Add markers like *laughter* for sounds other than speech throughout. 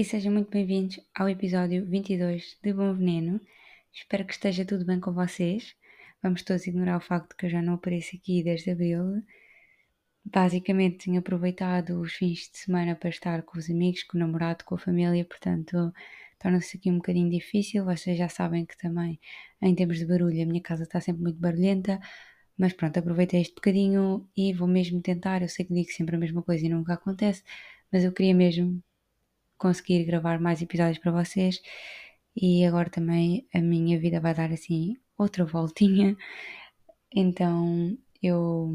e sejam muito bem-vindos ao episódio 22 de Bom Veneno. Espero que esteja tudo bem com vocês. Vamos todos ignorar o facto que eu já não apareço aqui desde abril. Basicamente, tenho aproveitado os fins de semana para estar com os amigos, com o namorado, com a família, portanto, torna-se aqui um bocadinho difícil. Vocês já sabem que também, em termos de barulho, a minha casa está sempre muito barulhenta. Mas pronto, aproveitei este bocadinho e vou mesmo tentar. Eu sei que digo sempre a mesma coisa e nunca acontece, mas eu queria mesmo conseguir gravar mais episódios para vocês e agora também a minha vida vai dar assim outra voltinha. *laughs* Então eu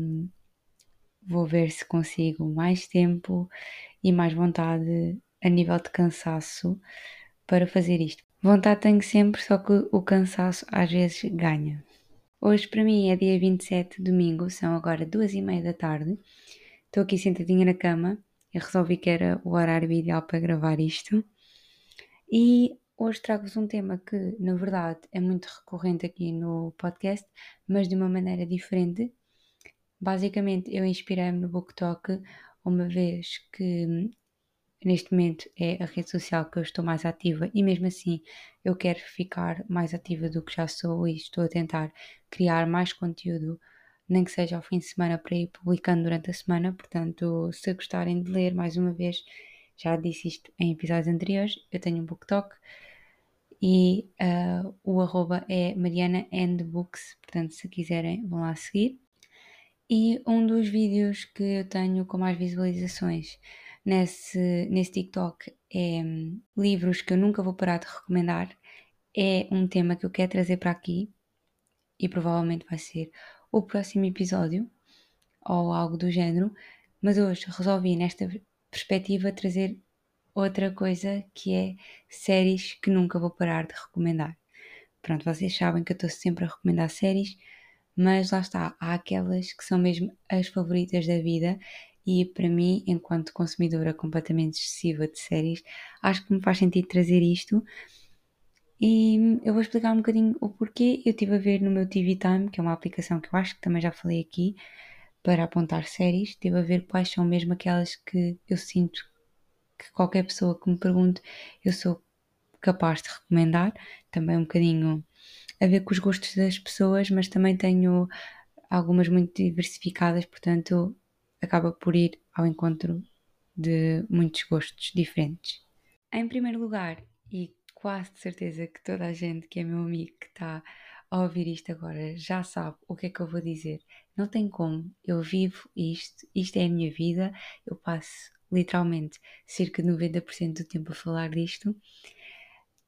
vou ver se consigo mais tempo e mais vontade a nível de cansaço para fazer isto. Vontade tenho sempre, só que o cansaço às vezes ganha. Hoje para mim é dia 27, domingo, são agora duas e meia da tarde. Estou aqui sentadinha na cama e resolvi que era o horário ideal para gravar isto. E hoje trago-vos um tema que, na verdade, é muito recorrente aqui no podcast, mas de uma maneira diferente. Basicamente, eu inspirei-me no BookTok uma vez que neste momento é a rede social que eu estou mais ativa e mesmo assim eu quero ficar mais ativa do que já sou e estou a tentar criar mais conteúdo, nem que seja ao fim de semana para ir publicando durante a semana. Portanto, se gostarem de ler, mais uma vez, já disse isto em episódios anteriores, eu tenho um BookTok e uh, o arroba é Mariana and Books, portanto, se quiserem, vão lá seguir. E um dos vídeos que eu tenho com mais visualizações nesse, nesse TikTok é um, livros que eu nunca vou parar de recomendar. É um tema que eu quero trazer para aqui e provavelmente vai ser o próximo episódio ou algo do género, mas hoje resolvi nesta perspectiva trazer outra coisa que é séries que nunca vou parar de recomendar. Pronto, vocês sabem que eu estou sempre a recomendar séries, mas lá está, há aquelas que são mesmo as favoritas da vida e para mim, enquanto consumidora completamente excessiva de séries, acho que me faz sentido trazer isto. E eu vou explicar um bocadinho o porquê. Eu estive a ver no meu TV Time, que é uma aplicação que eu acho que também já falei aqui, para apontar séries. Estive a ver quais são mesmo aquelas que eu sinto que qualquer pessoa que me pergunte eu sou capaz de recomendar. Também um bocadinho a ver com os gostos das pessoas, mas também tenho algumas muito diversificadas, portanto acaba por ir ao encontro de muitos gostos diferentes. Em primeiro lugar, e quase de certeza que toda a gente que é meu amigo que está a ouvir isto agora já sabe o que é que eu vou dizer. Não tem como, eu vivo isto, isto é a minha vida, eu passo literalmente cerca de 90% do tempo a falar disto.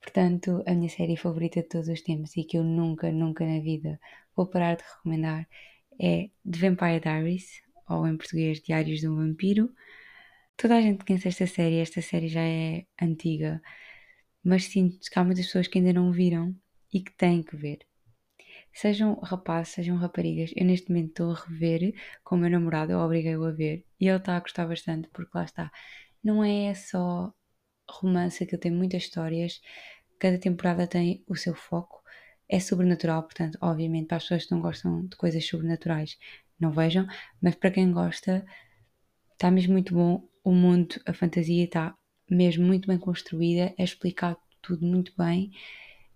Portanto, a minha série favorita de todos os tempos e que eu nunca, nunca na vida vou parar de recomendar é The Vampire Diaries, ou em português Diários de um Vampiro. Toda a gente conhece esta série, esta série já é antiga, mas sinto que há muitas pessoas que ainda não viram e que têm que ver. Sejam rapazes, sejam raparigas, eu neste momento estou a rever com o meu namorado, eu obriguei-o a ver e ele está a gostar bastante porque lá está. Não é só romance, que tem muitas histórias, cada temporada tem o seu foco, é sobrenatural, portanto, obviamente, para as pessoas que não gostam de coisas sobrenaturais, não vejam, mas para quem gosta, está mesmo muito bom. O mundo, a fantasia está mesmo muito bem construída, é explicado tudo muito bem.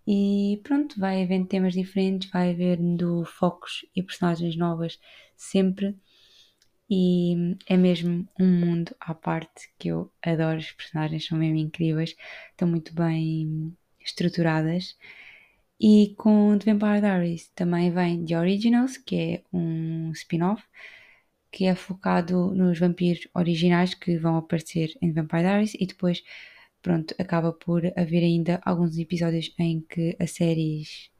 E pronto, vai havendo temas diferentes, vai havendo focos e personagens novas sempre. E é mesmo um mundo à parte que eu adoro. Os personagens são mesmo incríveis, estão muito bem estruturadas. E com The Vampire Diaries também vem The Originals, que é um spin-off que é focado nos vampiros originais que vão aparecer em Vampire Diaries e depois, pronto, acaba por haver ainda alguns episódios em que as séries,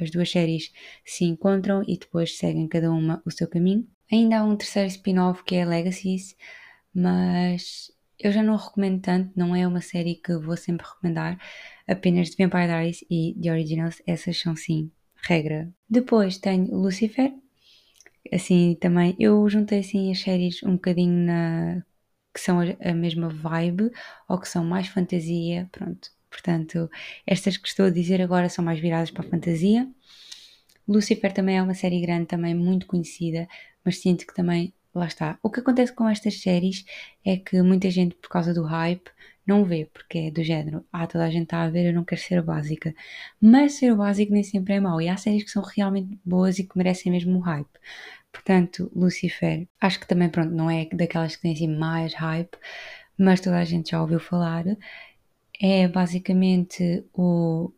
as duas séries se encontram e depois seguem cada uma o seu caminho. Ainda há um terceiro spin-off que é Legacies, mas eu já não recomendo tanto, não é uma série que vou sempre recomendar, apenas de Vampire Diaries e The Originals, essas são sim regra. Depois tenho Lucifer, assim também, eu juntei assim as séries um bocadinho na que são a mesma vibe ou que são mais fantasia, pronto. Portanto, estas que estou a dizer agora são mais viradas para a fantasia. Lucifer também é uma série grande, também muito conhecida, mas sinto que também, lá está. O que acontece com estas séries é que muita gente, por causa do hype, não vê, porque é do género, ah, toda a gente está a ver, eu não quero ser básica. Mas ser básico nem sempre é mau, e há séries que são realmente boas e que merecem mesmo o hype. Portanto, Lucifer, acho que também, pronto, não é daquelas que têm assim mais hype, mas toda a gente já ouviu falar. É basicamente o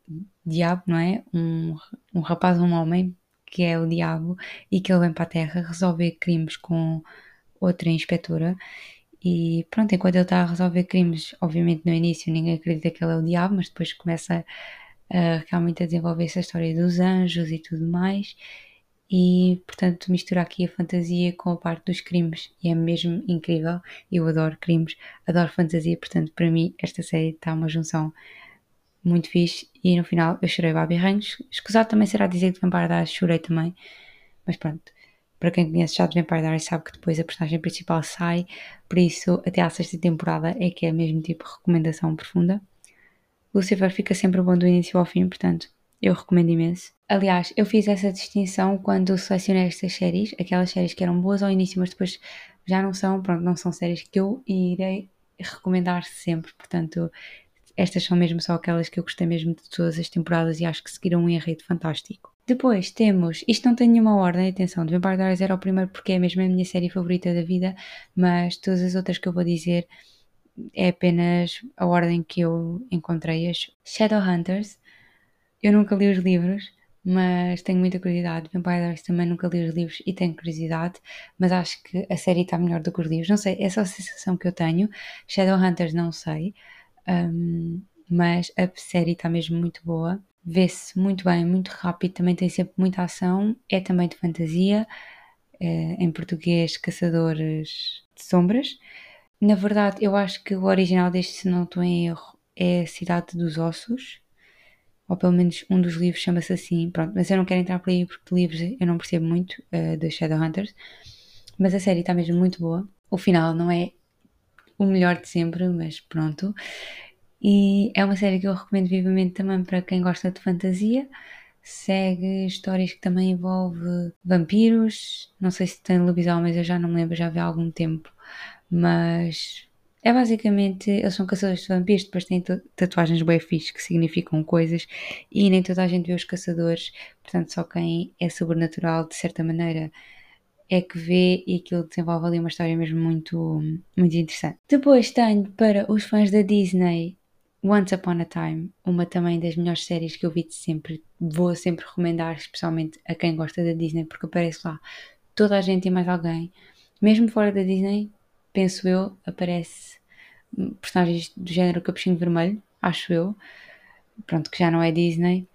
diabo, não é? Um, um rapaz, um homem, que é o diabo, e que ele vem para a Terra resolver crimes com outra inspetora. E pronto, enquanto ele está a resolver crimes, obviamente no início ninguém acredita que ele é o diabo, mas depois começa a, realmente a desenvolver essa história dos anjos e tudo mais. E portanto mistura aqui a fantasia com a parte dos crimes e é mesmo incrível. Eu adoro crimes, adoro fantasia, portanto para mim esta série está uma junção muito fixe e no final eu chorei Babi Ranhos. Escusado também será dizer que Vampire Diaries chorei também, mas pronto. Para quem conhece já de Vampire sabe que depois a personagem principal sai, por isso até à sexta temporada é que é mesmo tipo recomendação profunda. Lucifer fica sempre bom do início ao fim, portanto eu recomendo imenso. Aliás, eu fiz essa distinção quando selecionei estas séries, aquelas séries que eram boas ao início, mas depois já não são, pronto, não são séries que eu irei recomendar sempre, portanto estas são mesmo só aquelas que eu gostei mesmo de todas as temporadas e acho que seguiram um enredo fantástico. Depois temos, isto não tem nenhuma ordem, atenção, The Vampire Diaries era o primeiro porque é mesmo a minha série favorita da vida, mas todas as outras que eu vou dizer é apenas a ordem que eu encontrei-as. Shadowhunters, eu nunca li os livros, mas tenho muita curiosidade. Vampire Diaries também nunca li os livros e tenho curiosidade, mas acho que a série está melhor do que os livros. Não sei, é só a sensação que eu tenho. Shadowhunters não sei. Um, mas a série está mesmo muito boa. Vê-se muito bem, muito rápido, também tem sempre muita ação. É também de fantasia, é, em português, Caçadores de Sombras. Na verdade, eu acho que o original deste, se não estou em erro, é Cidade dos Ossos, ou pelo menos um dos livros chama-se assim. Pronto, mas eu não quero entrar por aí porque livros eu não percebo muito uh, de Shadowhunters. Mas a série está mesmo muito boa. O final não é o melhor de sempre, mas pronto. E é uma série que eu recomendo vivamente também para quem gosta de fantasia. Segue histórias que também envolve vampiros. Não sei se tem lobisomens, eu já não me lembro, já vi há algum tempo. Mas é basicamente, eles são caçadores de vampiros, depois têm tatuagens bem fixe que significam coisas e nem toda a gente vê os caçadores, portanto só quem é sobrenatural de certa maneira é que vê e aquilo desenvolve ali uma história mesmo muito, muito interessante. Depois tenho para os fãs da Disney Once Upon a Time, uma também das melhores séries que eu vi de sempre. Vou sempre recomendar, especialmente a quem gosta da Disney, porque aparece lá toda a gente e mais alguém. Mesmo fora da Disney, penso eu, aparece personagens do género Capuchinho Vermelho, acho eu. Pronto, que já não é Disney.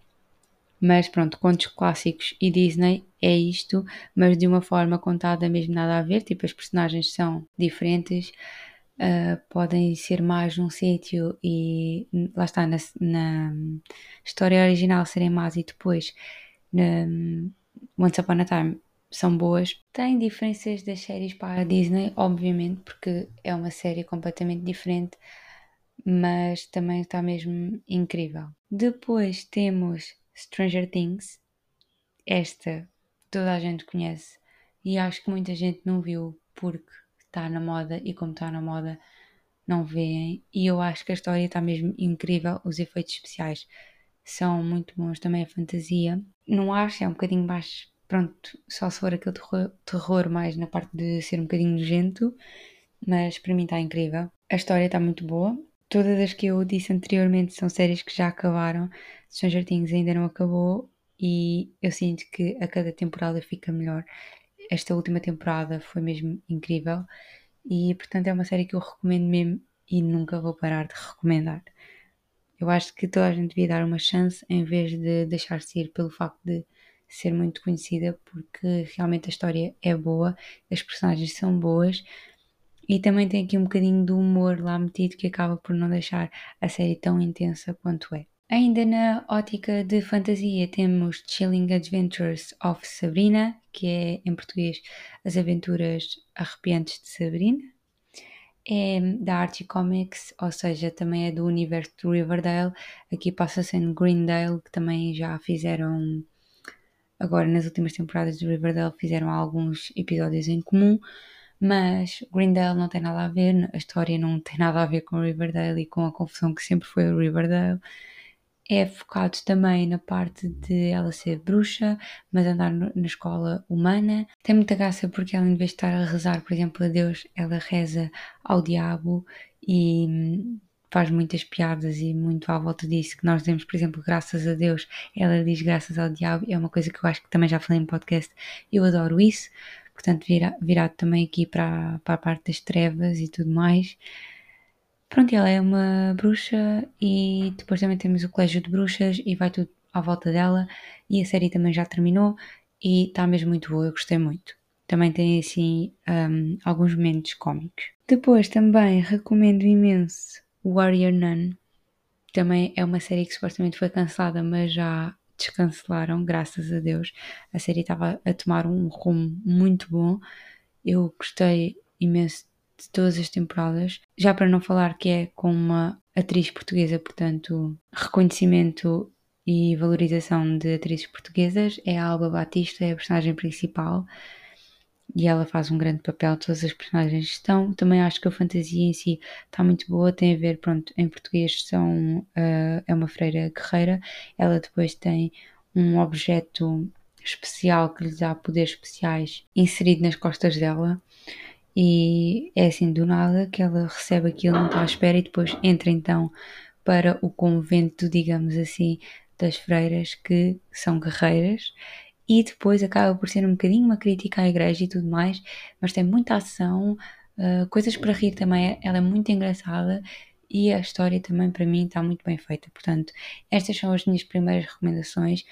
Mas pronto, contos clássicos e Disney é isto, mas de uma forma contada mesmo nada a ver, tipo as personagens são diferentes, uh, podem ser mais num sítio e lá está, na, na, história original serem más e depois na Once Upon a Time são boas. Tem diferenças das séries para a Disney, obviamente, porque é uma série completamente diferente, mas também está mesmo incrível. Depois temos Stranger Things. Esta toda a gente conhece e acho que muita gente não viu porque está na moda e como está na moda não veem e eu acho que a história está mesmo incrível, os efeitos especiais são muito bons, também a fantasia. Não acho, é um bocadinho mais, pronto, só se for aquele terror, terror mais na parte de ser um bocadinho nojento, mas para mim está incrível. A história está muito boa. Todas as que eu disse anteriormente são séries que já acabaram. Stranger Things ainda não acabou e eu sinto que a cada temporada fica melhor. Esta última temporada foi mesmo incrível e, portanto, é uma série que eu recomendo mesmo e nunca vou parar de recomendar. Eu acho que toda a gente devia dar uma chance em vez de deixar-se ir pelo facto de ser muito conhecida, porque realmente a história é boa, as personagens são boas e também tem aqui um bocadinho do humor lá metido que acaba por não deixar a série tão intensa quanto é. Ainda na ótica de fantasia temos Chilling Adventures of Sabrina, que é em português As Aventuras Arrepiantes de Sabrina. É da Archie Comics, ou seja, também é do universo do Riverdale. Aqui passa-se em Greendale, que também já fizeram, agora nas últimas temporadas do Riverdale, fizeram alguns episódios em comum. Mas Greendale não tem nada a ver, a história não tem nada a ver com Riverdale e com a confusão que sempre foi o Riverdale. É focado também na parte de ela ser bruxa, mas andar na escola humana. Tem muita graça porque ela, em vez de estar a rezar, por exemplo, a Deus, ela reza ao diabo e hum, faz muitas piadas e muito à volta disso, que nós dizemos, por exemplo, graças a Deus, ela diz graças ao diabo, é uma coisa que eu acho que também já falei em podcast, eu adoro isso, portanto vira, virado também aqui para, para a parte das trevas e tudo mais. Pronto, ela é uma bruxa e depois também temos o colégio de bruxas e vai tudo à volta dela e a série também já terminou e está mesmo muito boa, eu gostei muito. Também tem assim um, alguns momentos cómicos. Depois também recomendo imenso Warrior Nun também é uma série que supostamente foi cancelada, mas já descancelaram, graças a Deus. A série estava a tomar um rumo muito bom. Eu gostei imenso de todas as temporadas. Já para não falar que é com uma atriz portuguesa, portanto, reconhecimento e valorização de atrizes portuguesas. É a Alba Batista, é a personagem principal e ela faz um grande papel, todas as personagens estão. Também acho que a fantasia em si está muito boa, tem a ver, pronto, em português são, uh, é uma freira guerreira, ela depois tem um objeto especial que lhe dá poderes especiais inserido nas costas dela e é assim do nada que ela recebe aquilo, não está à espera e depois entra então para o convento, digamos assim, das freiras que são guerreiras e depois acaba por ser um bocadinho uma crítica à igreja e tudo mais, mas tem muita ação, uh, coisas para rir também, ela é muito engraçada e a história também para mim está muito bem feita. Portanto, estas são as minhas primeiras recomendações,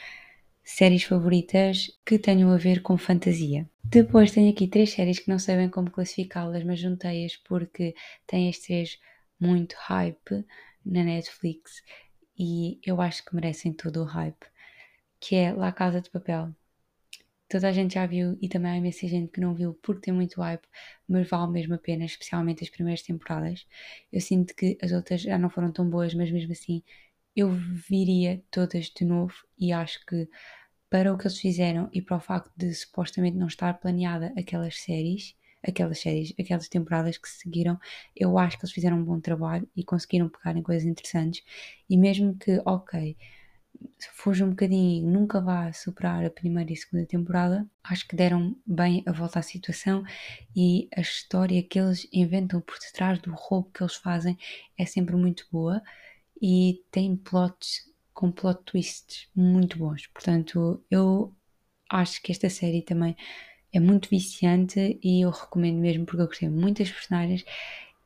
séries favoritas que tenham a ver com fantasia. Depois tenho aqui três séries que não sei bem como classificá-las, mas juntei-as porque têm as três muito hype na Netflix e eu acho que merecem todo o hype, que é La Casa de Papel, toda a gente já viu e também há imensa gente que não viu porque tem muito hype, mas vale mesmo a pena, especialmente as primeiras temporadas. Eu sinto que as outras já não foram tão boas, mas mesmo assim eu viria todas de novo e acho que para o que eles fizeram e para o facto de supostamente não estar planeada aquelas séries, aquelas séries, aquelas temporadas que seguiram, eu acho que eles fizeram um bom trabalho e conseguiram pegar em coisas interessantes. E mesmo que, ok, fuja um bocadinho e nunca vá superar a primeira e segunda temporada, acho que deram bem a volta à situação e a história que eles inventam por detrás do roubo que eles fazem é sempre muito boa e tem plots com plot twists muito bons. Portanto, eu acho que esta série também é muito viciante e eu recomendo mesmo porque eu gostei muito das personagens.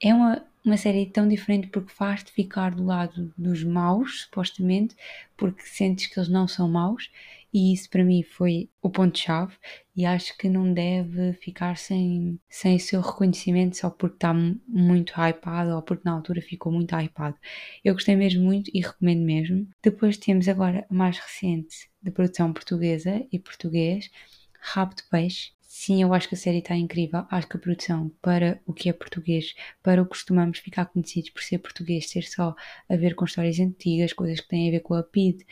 É uma uma série tão diferente porque faz-te ficar do lado dos maus, supostamente, porque sentes que eles não são maus, e isso para mim foi o ponto-chave. E acho que não deve ficar sem, sem seu reconhecimento só porque está muito hypado ou porque na altura ficou muito hypado. Eu gostei mesmo muito e recomendo mesmo. Depois temos agora a mais recente de produção portuguesa e português, Rabo de Peixe, Sim, eu acho que a série está incrível. Acho que a produção, para o que é português, para o que costumamos ficar conhecidos por ser português, ser só a ver com histórias antigas, coisas que têm a ver com a PID,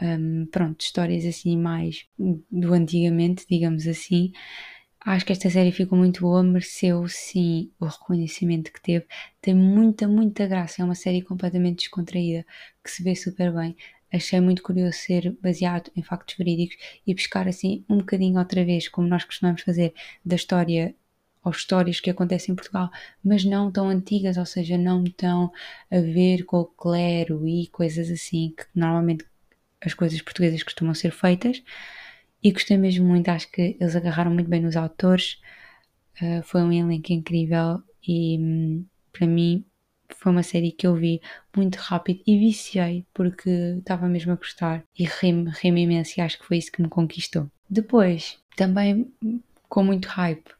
um, pronto, histórias assim mais do antigamente, digamos assim. Acho que esta série ficou muito boa, mereceu sim o reconhecimento que teve. Tem muita, muita graça. É uma série completamente descontraída que se vê super bem achei muito curioso ser baseado em factos verídicos e buscar assim um bocadinho outra vez, como nós costumamos fazer, da história ou histórias que acontecem em Portugal, mas não tão antigas, ou seja, não tão a ver com o clero e coisas assim, que normalmente as coisas portuguesas costumam ser feitas. E gostei mesmo muito, acho que eles agarraram muito bem nos autores, uh, foi um elenco incrível e hum, para mim foi uma série que eu vi muito rápido e viciei porque estava mesmo a gostar e ri-me, ri-me imenso e acho que foi isso que me conquistou. Depois, também com muito hype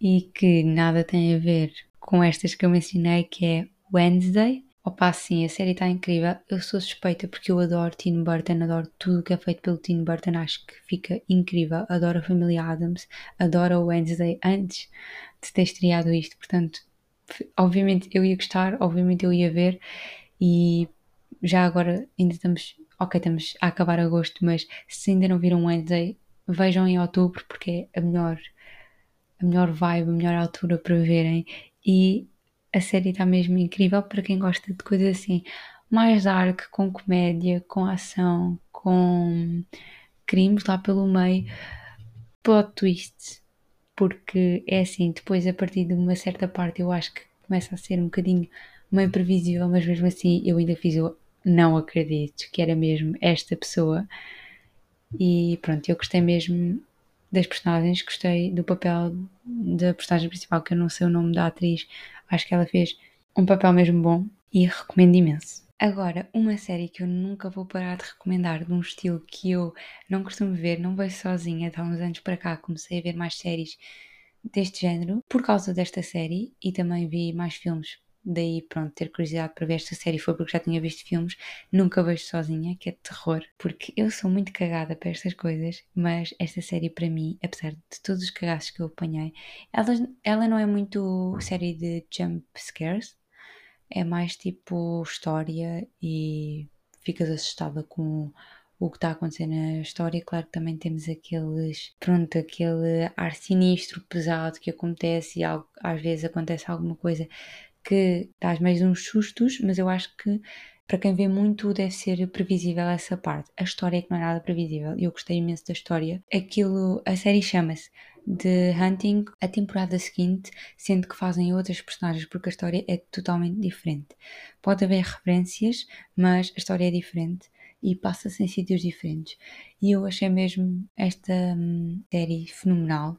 e que nada tem a ver com estas que eu mencionei, que é Wednesday. Opa, sim, a série está incrível. Eu sou suspeita porque eu adoro Tim Burton, adoro tudo que é feito pelo Tim Burton, acho que fica incrível. Adoro a família Adams, adoro a Wednesday antes de ter estreado isto, portanto obviamente eu ia gostar, obviamente eu ia ver e já agora ainda estamos, ok, estamos a acabar agosto, mas se ainda não viram Wednesday, vejam em outubro porque é a melhor, a melhor vibe, a melhor altura para verem. E a série está mesmo incrível para quem gosta de coisas assim mais dark, com comédia, com ação, com crimes lá pelo meio, plot twists. Porque é assim, depois a partir de uma certa parte eu acho que começa a ser um bocadinho meio previsível, mas mesmo assim eu ainda fiz o não acredito que era mesmo esta pessoa. E pronto, eu gostei mesmo das personagens, gostei do papel da personagem principal, que eu não sei o nome da atriz, acho que ela fez um papel mesmo bom e recomendo imenso. Agora, uma série que eu nunca vou parar de recomendar, de um estilo que eu não costumo ver, não vejo sozinha, de há uns anos para cá comecei a ver mais séries deste género por causa desta série e também vi mais filmes Daí, pronto, ter curiosidade para ver esta série foi porque já tinha visto filmes. Nunca vejo sozinha, que é terror, porque eu sou muito cagada para estas coisas. Mas esta série, para mim, apesar de todos os cagaços que eu apanhei, ela, ela não é muito série de jump scares, é mais tipo história e ficas assustada com o que está a acontecer na história. Claro que também temos aqueles, pronto, aquele ar sinistro, pesado que acontece e algo, às vezes acontece alguma coisa que dás mais uns sustos, mas eu acho que para quem vê muito deve ser previsível essa parte. A história é que não é nada previsível. Eu gostei imenso da história. Aquilo, a série chama-se The Hunting, a temporada seguinte, sendo que fazem outras personagens, porque a história é totalmente diferente. Pode haver referências, mas a história é diferente e passa-se em sítios diferentes. E eu achei mesmo esta hum, série fenomenal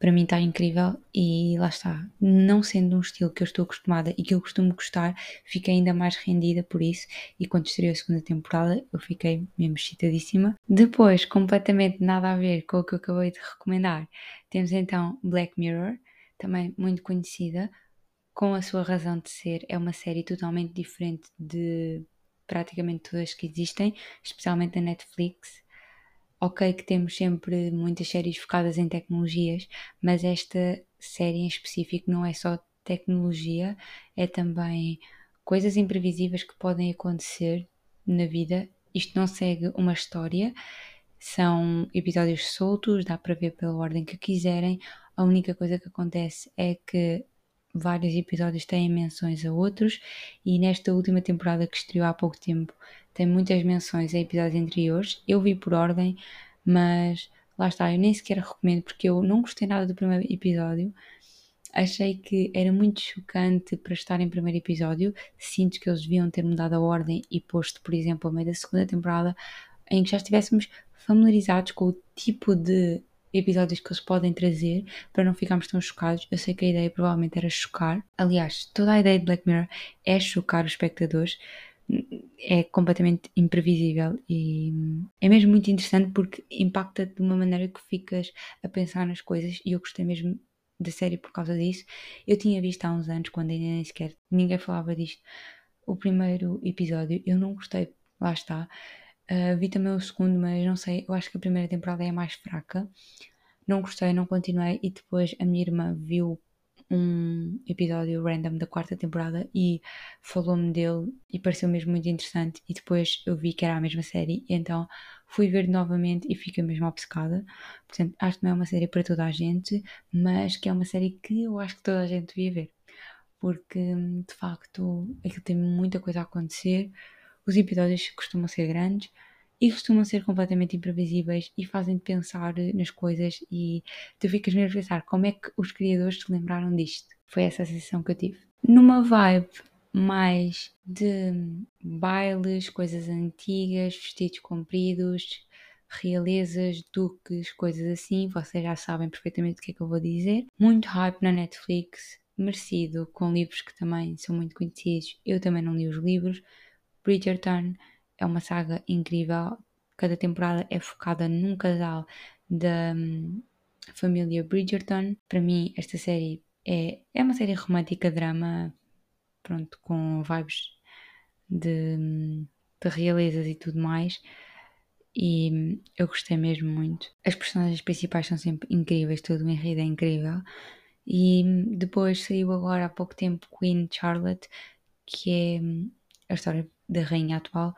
para mim está incrível e lá está. Não sendo um estilo que eu estou acostumada e que eu costumo gostar, fiquei ainda mais rendida por isso. E quando estreou a segunda temporada, eu fiquei mesmo excitadíssima. Depois, completamente nada a ver com o que eu acabei de recomendar, temos então Black Mirror, também muito conhecida, com a sua razão de ser. É uma série totalmente diferente de praticamente todas que existem, especialmente da Netflix ok que temos sempre muitas séries focadas em tecnologias, mas esta série em específico não é só tecnologia, é também coisas imprevisíveis que podem acontecer na vida. Isto não segue uma história, são episódios soltos, dá para ver pela ordem que quiserem. A única coisa que acontece é que vários episódios têm menções a outros e nesta última temporada que estreou há pouco tempo tem muitas menções a episódios anteriores. Eu vi por ordem, mas lá está, eu nem sequer recomendo porque eu não gostei nada do primeiro episódio. Achei que era muito chocante para estar em primeiro episódio. Sinto que eles deviam ter mudado a ordem e posto, por exemplo, a meio da segunda temporada, em que já estivéssemos familiarizados com o tipo de episódios que eles podem trazer para não ficarmos tão chocados. Eu sei que a ideia provavelmente era chocar. Aliás, toda a ideia de Black Mirror é chocar os espectadores. É completamente imprevisível e é mesmo muito interessante porque impacta de uma maneira que ficas a pensar nas coisas e eu gostei mesmo da série por causa disso. Eu tinha visto há uns anos, quando ainda nem sequer ninguém falava disto, o primeiro episódio. Eu não gostei, lá está. Uh, vi também o segundo, mas não sei, eu acho que a primeira temporada é a mais fraca. Não gostei, não continuei. E depois a minha irmã viu um episódio random da quarta temporada e falou-me dele e pareceu mesmo muito interessante. E depois eu vi que era a mesma série, então fui ver novamente e fiquei mesmo obcecada. Portanto, acho que não é uma série para toda a gente, mas que é uma série que eu acho que toda a gente devia ver. Porque de facto aquilo tem muita coisa a acontecer os episódios costumam ser grandes e costumam ser completamente imprevisíveis e fazem-te pensar nas coisas e tu ficas mesmo a pensar como é que os criadores se lembraram disto. Foi essa a sensação que eu tive. Numa vibe mais de bailes, coisas antigas, vestidos compridos, realezas, duques, coisas assim, vocês já sabem perfeitamente o que é que eu vou dizer. Muito hype na Netflix, merecido, com livros que também são muito conhecidos. Eu também não li os livros, Bridgerton é uma saga incrível. Cada temporada é focada num casal da um, família Bridgerton. Para mim, esta série é, é uma série romântica, drama, pronto, com vibes de, hum, de realezas e tudo mais. E hum, eu gostei mesmo muito. As personagens principais são sempre incríveis, todo o enredo é incrível. E hum, depois saiu agora há pouco tempo Queen Charlotte, que é a história da rainha atual,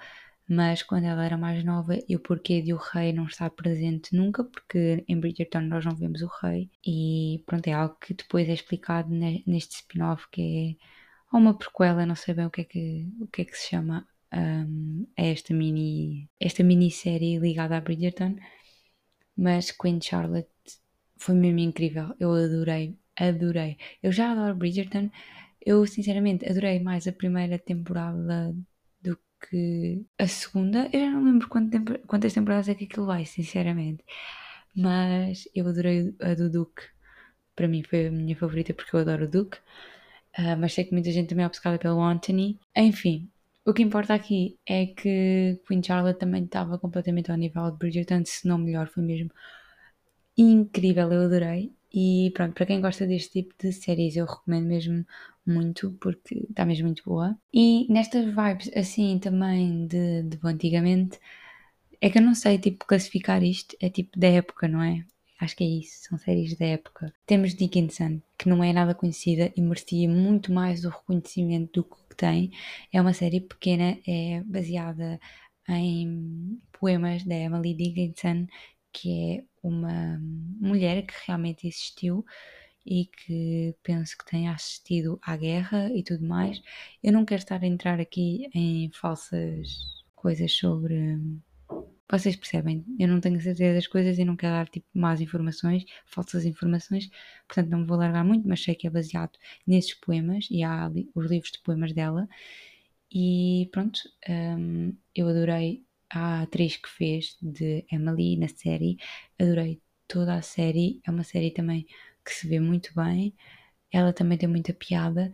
mas quando ela era mais nova e o porquê de o rei não estar presente nunca, porque em Bridgerton nós não vemos o rei, e pronto, é algo que depois é explicado neste spin-off que é uma prequela, não sei bem o que é que, o que, é que se chama um, a esta mini esta minissérie ligada a Bridgerton, mas Queen Charlotte foi mesmo incrível, eu adorei, adorei. Eu já adoro Bridgerton, eu sinceramente adorei mais a primeira temporada que a segunda. Eu já não lembro quantas temporadas é que aquilo vai, sinceramente. Mas eu adorei a do Duke. Para mim foi a minha favorita porque eu adoro o Duke. Uh, mas sei que muita gente também é obcecada pelo Anthony. Enfim, o que importa aqui é que Queen Charlotte também estava completamente ao nível de Bridgerton, se não melhor, foi mesmo incrível, eu adorei. E pronto, para quem gosta deste tipo de séries, eu recomendo mesmo muito, porque está mesmo muito boa. E nestas vibes, assim, também de, de antigamente, é que eu não sei, tipo, classificar isto, é tipo da época, não é? Acho que é isso, são séries da época. Temos Dickinson, que não é nada conhecida e merecia muito mais o reconhecimento do que tem. É uma série pequena, é baseada em poemas da Emily Dickinson, que é uma mulher que realmente existiu e que penso que tenha assistido à guerra e tudo mais. Eu não quero estar a entrar aqui em falsas coisas sobre. Vocês percebem? Eu não tenho certeza das coisas e não quero dar tipo más informações, falsas informações, portanto não me vou largar muito, mas sei que é baseado nesses poemas e há ali os livros de poemas dela. E pronto, um, eu adorei a atriz que fez de Emily na série. Adorei toda a série. É uma série também que se vê muito bem. Ela também tem muita piada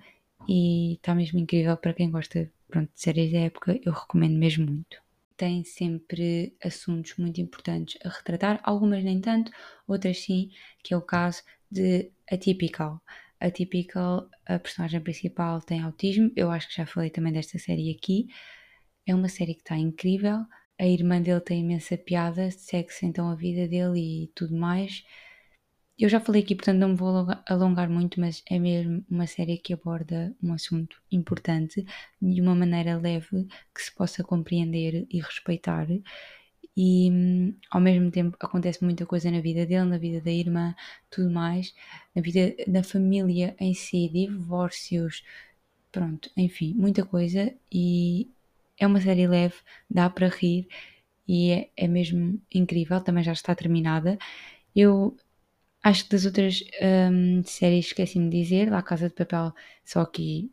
e está mesmo incrível para quem gosta pronto, de séries da época. Eu recomendo mesmo muito. Tem sempre assuntos muito importantes a retratar, algumas nem tanto, outras sim, que é o caso de Atypical. Atypical, a personagem principal tem autismo, eu acho que já falei também desta série aqui. É uma série que está incrível, a irmã dele tem imensa piada, segue-se então a vida dele e tudo mais. Eu já falei aqui, portanto não me vou alongar muito, mas é mesmo uma série que aborda um assunto importante de uma maneira leve que se possa compreender e respeitar. E ao mesmo tempo acontece muita coisa na vida dele, na vida da irmã, tudo mais, na vida da família em si, divórcios, pronto, enfim, muita coisa. E é uma série leve, dá para rir e é, é mesmo incrível. Também já está terminada. Eu acho que das outras um, séries esqueci-me de dizer. La Casa de Papel, só aqui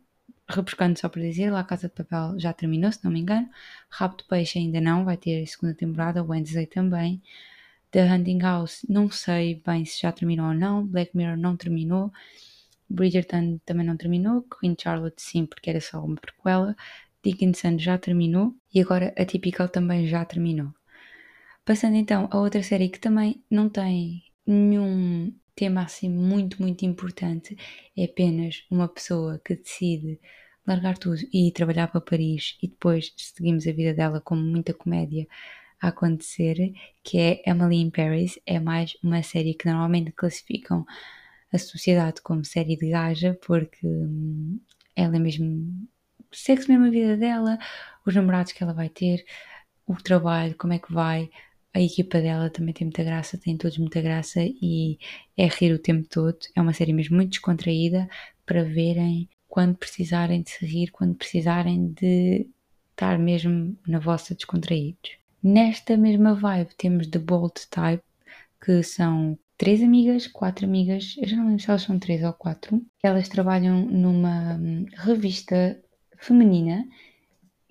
repescando só para dizer, La Casa de Papel já terminou, se não me engano. De Peixe ainda não, vai ter segunda temporada. Wednesday também. The Hunting House, não sei bem se já terminou ou não. Black Mirror não terminou. Bridgerton também não terminou. Queen Charlotte sim, porque era só uma prequela. Dickinson já terminou e agora a Typical também já terminou. Passando então a outra série que também não tem nenhum tema assim muito, muito importante, é apenas uma pessoa que decide largar tudo e ir trabalhar para Paris e depois seguimos a vida dela com muita comédia a acontecer, que é Emily in Paris. É mais uma série que normalmente classificam a sociedade como série de gaja, porque hum, ela é mesmo segue-se mesmo a vida dela, os namorados que ela vai ter, o trabalho, como é que vai. A equipa dela também tem muita graça, tem todos muita graça e é rir o tempo todo. É uma série mesmo muito descontraída para verem quando precisarem de se rir, quando precisarem de estar mesmo na vossa descontraídos. Nesta mesma vibe temos The Bold Type, que são três amigas, quatro amigas, eu já não lembro se elas são três ou quatro. Elas trabalham numa hum, revista feminina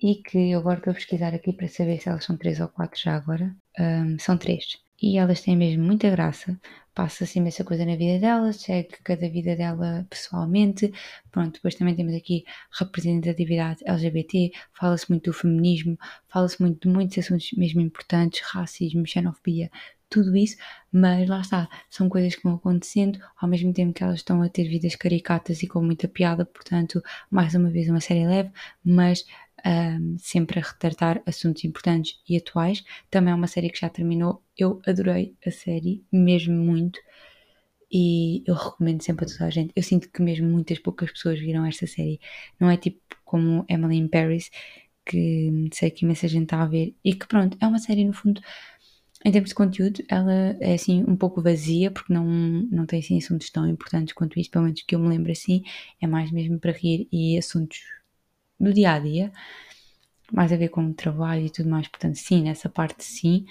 e que eu agora estou a pesquisar aqui para saber se elas são três ou quatro já agora. Um, são três. E elas têm mesmo muita graça. Passa-se imensa coisa na vida delas, segue cada vida dela pessoalmente. Pronto, depois também temos aqui representatividade LGBT, fala-se muito do feminismo, fala-se muito de muitos assuntos mesmo importantes, racismo, xenofobia, tudo isso, mas lá está, são coisas que vão acontecendo ao mesmo tempo que elas estão a ter vidas caricatas e com muita piada, portanto, mais uma vez uma série leve, mas um, sempre a retratar assuntos importantes e atuais. Também é uma série que já terminou, eu adorei a série, mesmo muito, e eu recomendo sempre a toda a gente. Eu sinto que mesmo muitas poucas pessoas viram esta série, não é tipo como Emily in Paris, que sei que imensa gente está a ver e que pronto, é uma série no fundo em termos de conteúdo, ela é assim um pouco vazia, porque não, não tem assim assuntos tão importantes quanto isso, pelo menos que eu me lembro assim. É mais mesmo para rir e assuntos do dia a dia, mais a ver com o trabalho e tudo mais. Portanto, sim, nessa parte sim,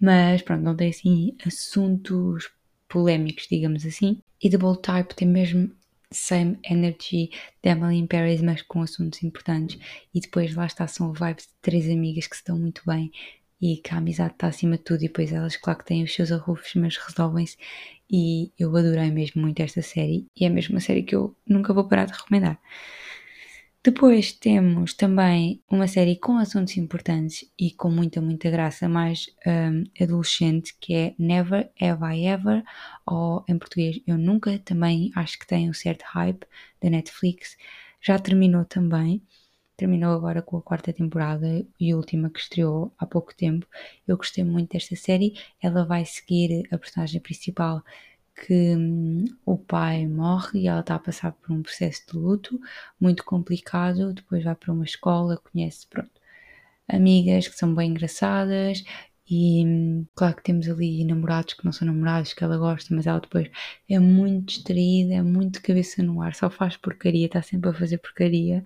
mas pronto, não tem assim assuntos polémicos, digamos assim. E The Bold Type tem mesmo same energy de Emily in Paris, mas com assuntos importantes. E depois lá está, são vibes de três amigas que se dão muito bem e que a amizade está acima de tudo. E depois elas, claro que têm os seus arrufos, mas resolvem-se. E eu adorei mesmo muito esta série. E é mesmo uma série que eu nunca vou parar de recomendar. Depois temos também uma série com assuntos importantes e com muita, muita graça, mais um, adolescente, que é Never Have I Ever, ou em português Eu Nunca, também acho que tem um certo hype da Netflix. Já terminou também, terminou agora com a quarta temporada e última que estreou há pouco tempo. Eu gostei muito desta série, ela vai seguir a personagem principal que hum, o pai morre e ela está a passar por um processo de luto muito complicado. Depois vai para uma escola, conhece pronto, amigas que são bem engraçadas e claro que temos ali namorados que não são namorados, que ela gosta, mas ela depois é muito distraída, é muito cabeça no ar, só faz porcaria, está sempre a fazer porcaria,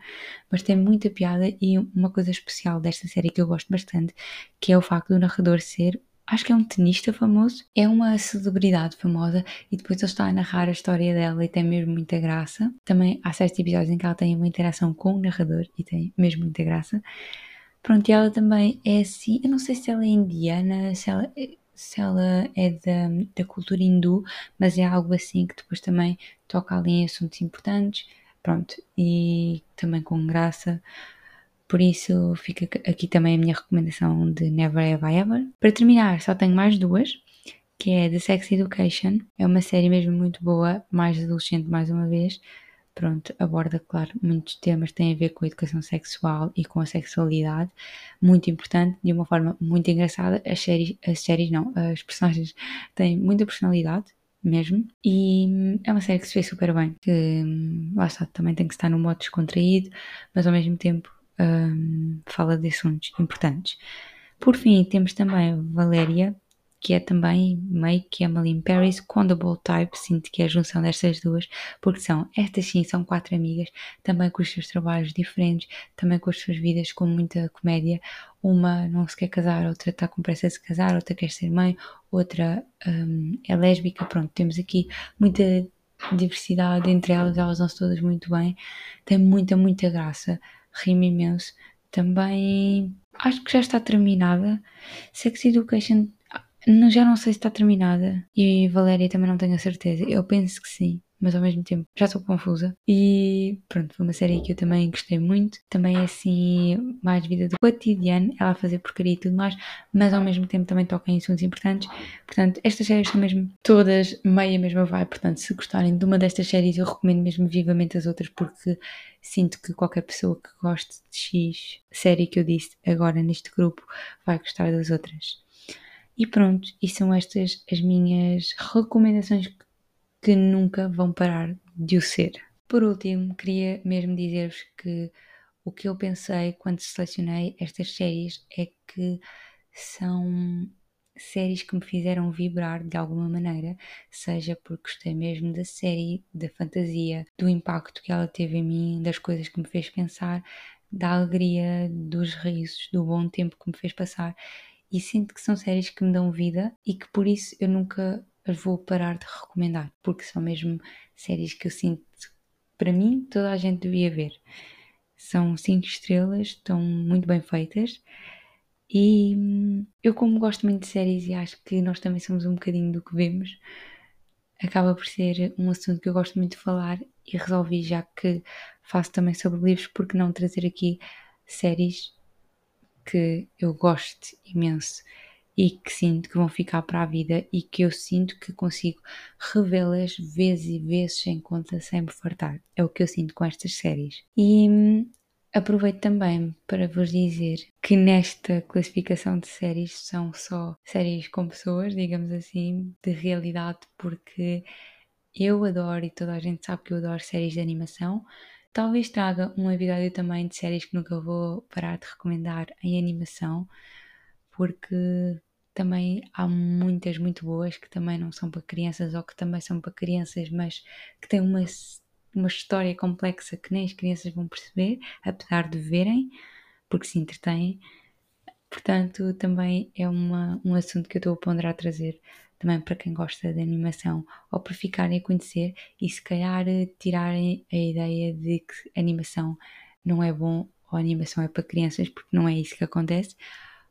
mas tem muita piada e uma coisa especial desta série que eu gosto bastante, que é o facto do narrador ser acho que é um tenista famoso, é uma celebridade famosa e depois ele está a narrar a história dela e tem mesmo muita graça. Também há certos episódios em que ela tem uma interação com o narrador e tem mesmo muita graça. Pronto, e ela também é assim, eu não sei se ela é indiana, se ela, se ela é da, da cultura hindu, mas é algo assim que depois também toca ali em assuntos importantes. Pronto, e também com graça. Por isso fica aqui também a minha recomendação de Never Have I Ever. Para terminar, só tenho mais duas, que é The Sex Education. É uma série mesmo muito boa, mais adolescente mais uma vez. Pronto, aborda, claro, muitos temas que têm a ver com a educação sexual e com a sexualidade. Muito importante, de uma forma muito engraçada. As séries, as séries não, as personagens *laughs* têm muita personalidade mesmo. E é uma série que se vê super bem. Que lá está, também tem que estar no modo descontraído, mas ao mesmo tempo um, fala de assuntos importantes. Por fim, temos também Valéria, que é também que Emily in Paris, com Double Type, sinto que é a junção destas duas, porque são, estas sim, são quatro amigas, também com os seus trabalhos diferentes, também com as suas vidas com muita comédia. Uma não se quer casar, outra está com pressa de se casar, outra quer ser mãe, outra um, é lésbica. Pronto, temos aqui muita diversidade entre elas, elas não se todas muito bem, tem muita, muita graça rimo imenso. Também acho que já está terminada. Sex Education já não sei se está terminada. E Valéria também não tenho a certeza. Eu penso que sim mas ao mesmo tempo já estou confusa. E pronto, foi uma série que eu também gostei muito. Também é assim, mais vida do cotidiano, ela a fazer porcaria e tudo mais, mas ao mesmo tempo também toca em assuntos importantes. Portanto, estas séries são mesmo todas meia mesma vibe. Portanto, se gostarem de uma destas séries, eu recomendo mesmo vivamente as outras, porque sinto que qualquer pessoa que goste de X série que eu disse agora neste grupo vai gostar das outras. E pronto, e são estas as minhas recomendações que nunca vão parar de o ser. Por último, queria mesmo dizer-vos que o que eu pensei quando selecionei estas séries é que são séries que me fizeram vibrar de alguma maneira, seja porque gostei mesmo da série, da fantasia, do impacto que ela teve em mim, das coisas que me fez pensar, da alegria, dos risos, do bom tempo que me fez passar. E sinto que são séries que me dão vida e que por isso eu nunca as vou parar de recomendar, porque são mesmo séries que eu sinto, para mim, toda a gente devia ver. São cinco estrelas, estão muito bem feitas. E hum, eu, como gosto muito de séries e acho que nós também somos um bocadinho do que vemos, acaba por ser um assunto que eu gosto muito de falar e resolvi, já que faço também sobre livros, porque não trazer aqui séries que eu gosto imenso e que sinto que vão ficar para a vida e que eu sinto que consigo revê-las vezes e vezes sem conta, sem me fartar. É o que eu sinto com estas séries. E hum, aproveito também para vos dizer que nesta classificação de séries são só séries com pessoas, digamos assim, de realidade, porque eu adoro e toda a gente sabe que eu adoro séries de animação. Talvez traga um episódio também de séries que nunca vou parar de recomendar em animação, porque também há muitas muito boas que também não são para crianças ou que também são para crianças, mas que têm uma, uma história complexa que nem as crianças vão perceber, apesar de verem, porque se entretêm. Portanto, também é uma, um assunto que eu estou a ponderar a trazer também para quem gosta de animação ou para ficarem a conhecer e se calhar tirarem a ideia de que animação não é bom ou animação é para crianças, porque não é isso que acontece.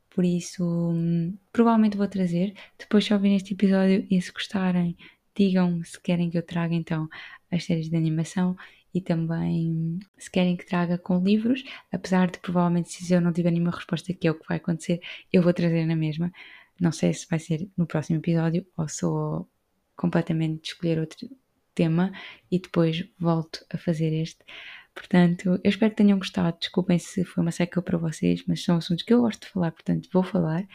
Por isso, hum, provavelmente vou trazer. Depois, se ouvirem este episódio e se gostarem, digam-me se querem que eu traga então as séries de animação e também se querem que traga com livros, apesar de provavelmente se eu não tiver nenhuma resposta que é o que vai acontecer, eu vou trazer na mesma. Não sei se vai ser no próximo episódio ou sou completamente escolher outro tema e depois volto a fazer este. Portanto, eu espero que tenham gostado. Desculpem se foi uma seca para vocês, mas são assuntos que eu gosto de falar, portanto vou falar.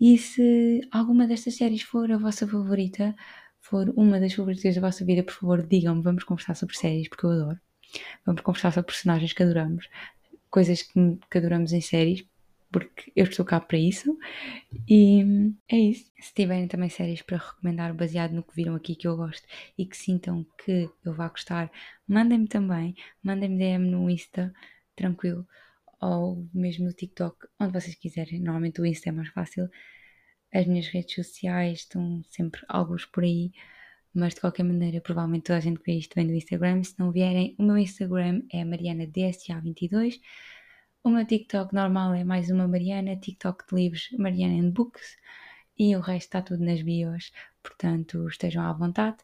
E se alguma destas séries for a vossa favorita, for uma das favoritas da vossa vida, por favor, digam-me, vamos conversar sobre séries, porque eu adoro. Vamos conversar sobre personagens que adoramos, coisas que, que adoramos em séries, porque eu estou cá para isso. E é isso. Se tiverem também séries para recomendar baseado no que viram aqui que eu gosto e que sintam que eu vá gostar, mandem-me também. Mandem-me DM no Insta, tranquilo. Ou mesmo no TikTok, onde vocês quiserem. Normalmente o Insta é mais fácil. As minhas redes sociais estão sempre alguns por aí, mas de qualquer maneira, provavelmente toda a gente vê isto vem do Instagram. Se não vierem, o meu Instagram é marianaDSA22. O meu TikTok normal é mais uma Mariana, TikTok de livros Mariana and Books e o resto está tudo nas bios, portanto estejam à vontade.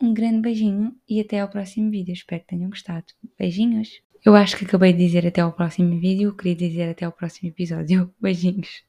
Um grande beijinho e até ao próximo vídeo. Espero que tenham gostado. Beijinhos! Eu acho que acabei de dizer até ao próximo vídeo, queria dizer até ao próximo episódio. *laughs* Beijinhos!